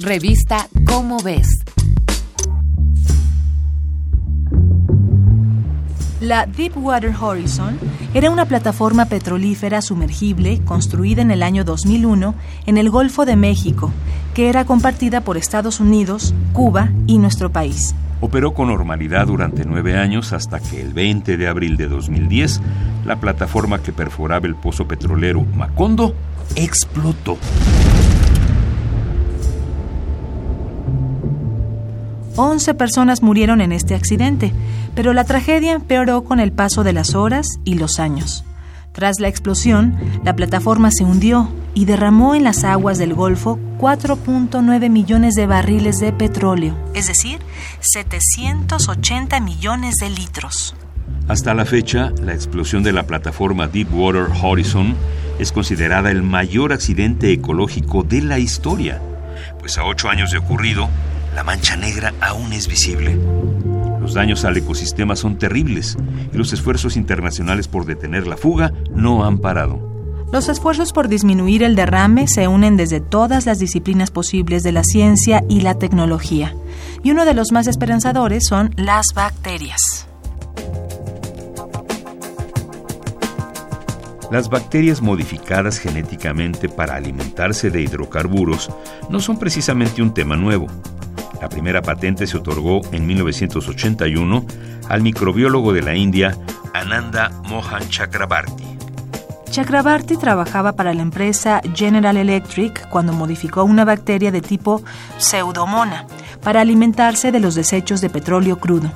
Revista Cómo ves. La Deepwater Horizon era una plataforma petrolífera sumergible construida en el año 2001 en el Golfo de México, que era compartida por Estados Unidos, Cuba y nuestro país. Operó con normalidad durante nueve años hasta que el 20 de abril de 2010 la plataforma que perforaba el pozo petrolero Macondo explotó. 11 personas murieron en este accidente, pero la tragedia empeoró con el paso de las horas y los años. Tras la explosión, la plataforma se hundió y derramó en las aguas del Golfo 4.9 millones de barriles de petróleo, es decir, 780 millones de litros. Hasta la fecha, la explosión de la plataforma Deepwater Horizon es considerada el mayor accidente ecológico de la historia, pues a ocho años de ocurrido, la mancha negra aún es visible. Los daños al ecosistema son terribles y los esfuerzos internacionales por detener la fuga no han parado. Los esfuerzos por disminuir el derrame se unen desde todas las disciplinas posibles de la ciencia y la tecnología, y uno de los más esperanzadores son las bacterias. Las bacterias modificadas genéticamente para alimentarse de hidrocarburos no son precisamente un tema nuevo. La primera patente se otorgó en 1981 al microbiólogo de la India Ananda Mohan Chakrabarti. Chakrabarti trabajaba para la empresa General Electric cuando modificó una bacteria de tipo Pseudomona para alimentarse de los desechos de petróleo crudo.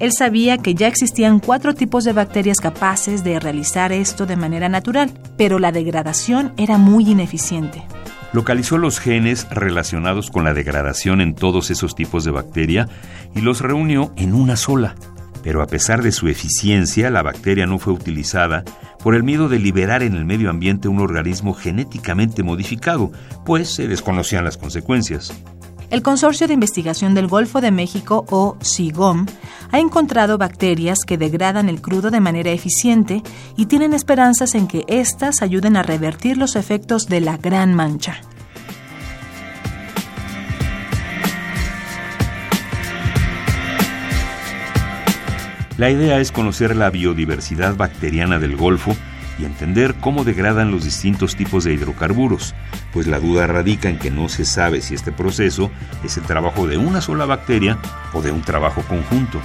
Él sabía que ya existían cuatro tipos de bacterias capaces de realizar esto de manera natural, pero la degradación era muy ineficiente localizó los genes relacionados con la degradación en todos esos tipos de bacteria y los reunió en una sola. Pero a pesar de su eficiencia, la bacteria no fue utilizada por el miedo de liberar en el medio ambiente un organismo genéticamente modificado, pues se desconocían las consecuencias. El Consorcio de Investigación del Golfo de México, o CIGOM, ha encontrado bacterias que degradan el crudo de manera eficiente y tienen esperanzas en que éstas ayuden a revertir los efectos de la Gran Mancha. La idea es conocer la biodiversidad bacteriana del Golfo y entender cómo degradan los distintos tipos de hidrocarburos, pues la duda radica en que no se sabe si este proceso es el trabajo de una sola bacteria o de un trabajo conjunto.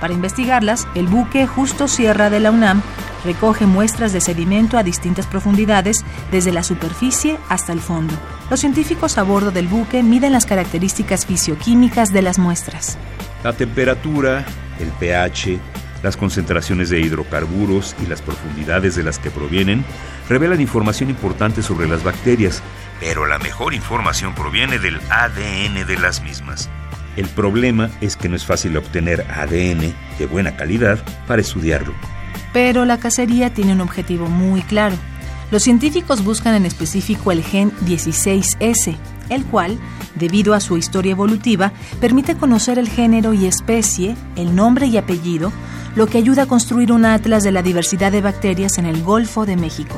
Para investigarlas, el buque Justo Sierra de la UNAM recoge muestras de sedimento a distintas profundidades, desde la superficie hasta el fondo. Los científicos a bordo del buque miden las características fisioquímicas de las muestras. La temperatura, el pH, las concentraciones de hidrocarburos y las profundidades de las que provienen revelan información importante sobre las bacterias, pero la mejor información proviene del ADN de las mismas. El problema es que no es fácil obtener ADN de buena calidad para estudiarlo. Pero la cacería tiene un objetivo muy claro. Los científicos buscan en específico el gen 16S, el cual, debido a su historia evolutiva, permite conocer el género y especie, el nombre y apellido, lo que ayuda a construir un atlas de la diversidad de bacterias en el Golfo de México.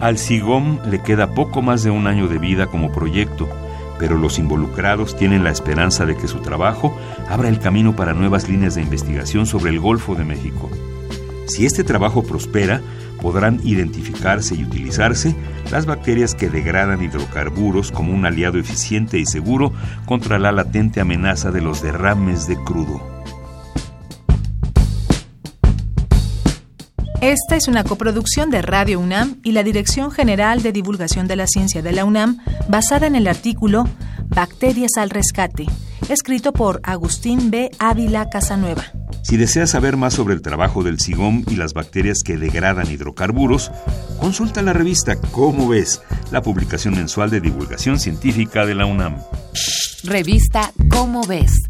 Al SIGOM le queda poco más de un año de vida como proyecto, pero los involucrados tienen la esperanza de que su trabajo abra el camino para nuevas líneas de investigación sobre el Golfo de México. Si este trabajo prospera, podrán identificarse y utilizarse las bacterias que degradan hidrocarburos como un aliado eficiente y seguro contra la latente amenaza de los derrames de crudo. Esta es una coproducción de Radio UNAM y la Dirección General de Divulgación de la Ciencia de la UNAM, basada en el artículo Bacterias al Rescate, escrito por Agustín B. Ávila Casanueva. Si deseas saber más sobre el trabajo del SIGOM y las bacterias que degradan hidrocarburos, consulta la revista Cómo ves, la publicación mensual de divulgación científica de la UNAM. Revista Cómo ves